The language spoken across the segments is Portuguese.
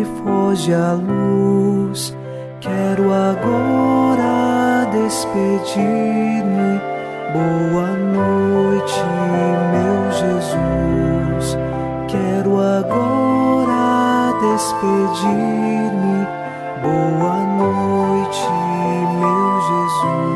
Noite, foge a luz. Quero agora despedir-me. Boa noite, meu Jesus. Quero agora despedir-me. Boa noite, meu Jesus.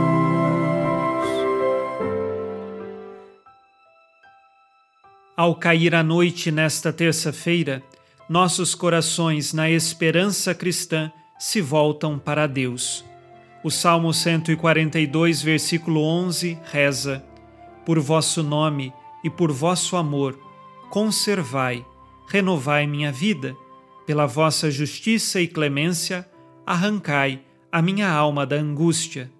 Ao cair a noite nesta terça-feira, nossos corações, na esperança cristã, se voltam para Deus. O Salmo 142, versículo 11 reza: Por vosso nome e por vosso amor, conservai, renovai minha vida, pela vossa justiça e clemência, arrancai a minha alma da angústia.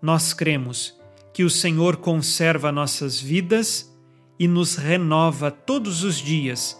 Nós cremos que o Senhor conserva nossas vidas e nos renova todos os dias,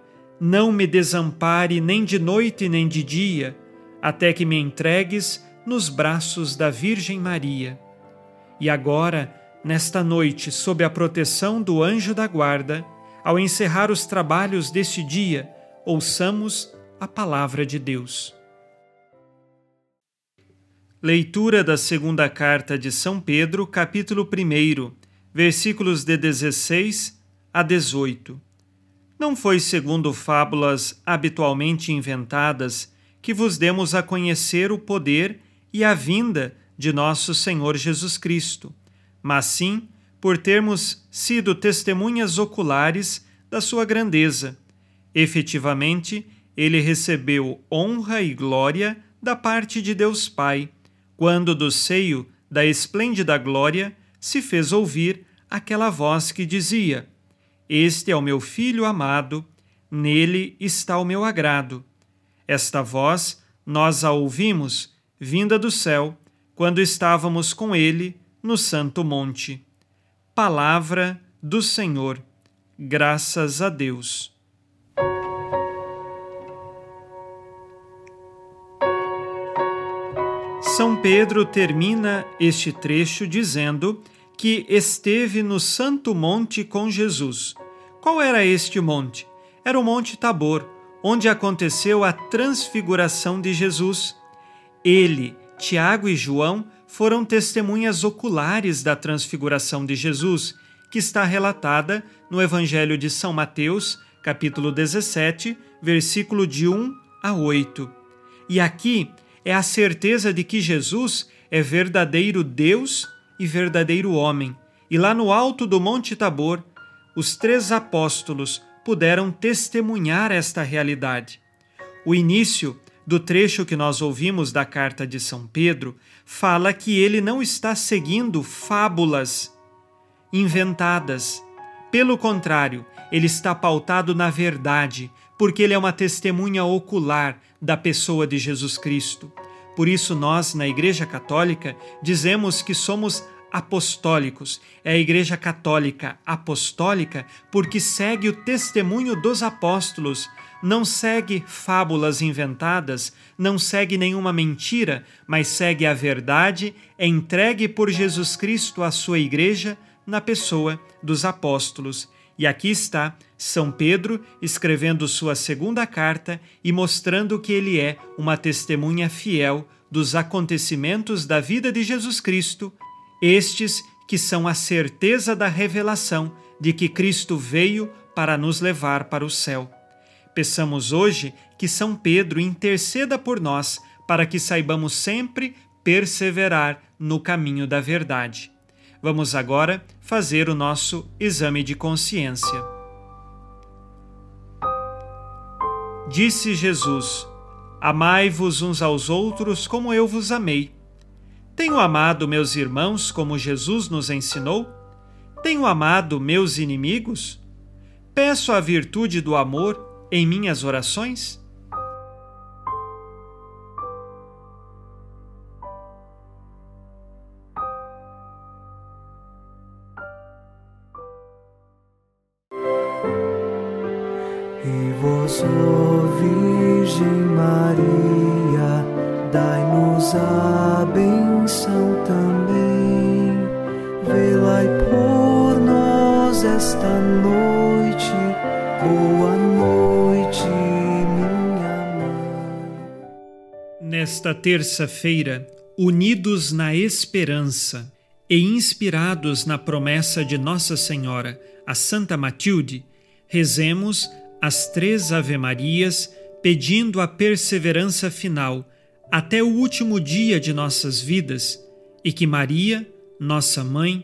não me desampare nem de noite nem de dia, até que me entregues nos braços da Virgem Maria. E agora, nesta noite, sob a proteção do anjo da guarda, ao encerrar os trabalhos deste dia, ouçamos a palavra de Deus. Leitura da segunda carta de São Pedro, capítulo 1, versículos de 16 a 18. Não foi segundo fábulas habitualmente inventadas que vos demos a conhecer o poder e a vinda de nosso Senhor Jesus Cristo, mas sim por termos sido testemunhas oculares da sua grandeza. Efetivamente, ele recebeu honra e glória da parte de Deus Pai quando do seio da esplêndida glória se fez ouvir aquela voz que dizia: Este é o meu filho amado, nele está o meu agrado. Esta voz nós a ouvimos vinda do céu, quando estávamos com ele no Santo Monte. Palavra do Senhor. Graças a Deus. São Pedro termina este trecho dizendo que esteve no Santo Monte com Jesus. Qual era este monte? Era o Monte Tabor, onde aconteceu a transfiguração de Jesus. Ele, Tiago e João foram testemunhas oculares da transfiguração de Jesus, que está relatada no Evangelho de São Mateus, capítulo 17, versículo de 1 a 8. E aqui é a certeza de que Jesus é verdadeiro Deus e verdadeiro homem. E lá no alto do Monte Tabor, os três apóstolos puderam testemunhar esta realidade. O início do trecho que nós ouvimos da carta de São Pedro fala que ele não está seguindo fábulas inventadas. Pelo contrário, ele está pautado na verdade, porque ele é uma testemunha ocular da pessoa de Jesus Cristo. Por isso, nós, na Igreja Católica, dizemos que somos apostólicos. É a Igreja Católica apostólica porque segue o testemunho dos apóstolos, não segue fábulas inventadas, não segue nenhuma mentira, mas segue a verdade entregue por Jesus Cristo à sua Igreja na pessoa dos apóstolos. E aqui está São Pedro escrevendo sua segunda carta e mostrando que ele é uma testemunha fiel dos acontecimentos da vida de Jesus Cristo, estes que são a certeza da revelação de que Cristo veio para nos levar para o céu. Peçamos hoje que São Pedro interceda por nós para que saibamos sempre perseverar no caminho da verdade. Vamos agora fazer o nosso exame de consciência. Disse Jesus: Amai-vos uns aos outros como eu vos amei. Tenho amado meus irmãos como Jesus nos ensinou? Tenho amado meus inimigos? Peço a virtude do amor em minhas orações? E vós, oh Virgem Maria, dai-nos a esta noite. Boa noite, minha mãe. Nesta terça-feira, unidos na esperança e inspirados na promessa de Nossa Senhora, a Santa Matilde, rezemos as três Ave-Marias, pedindo a perseverança final até o último dia de nossas vidas e que Maria, nossa mãe,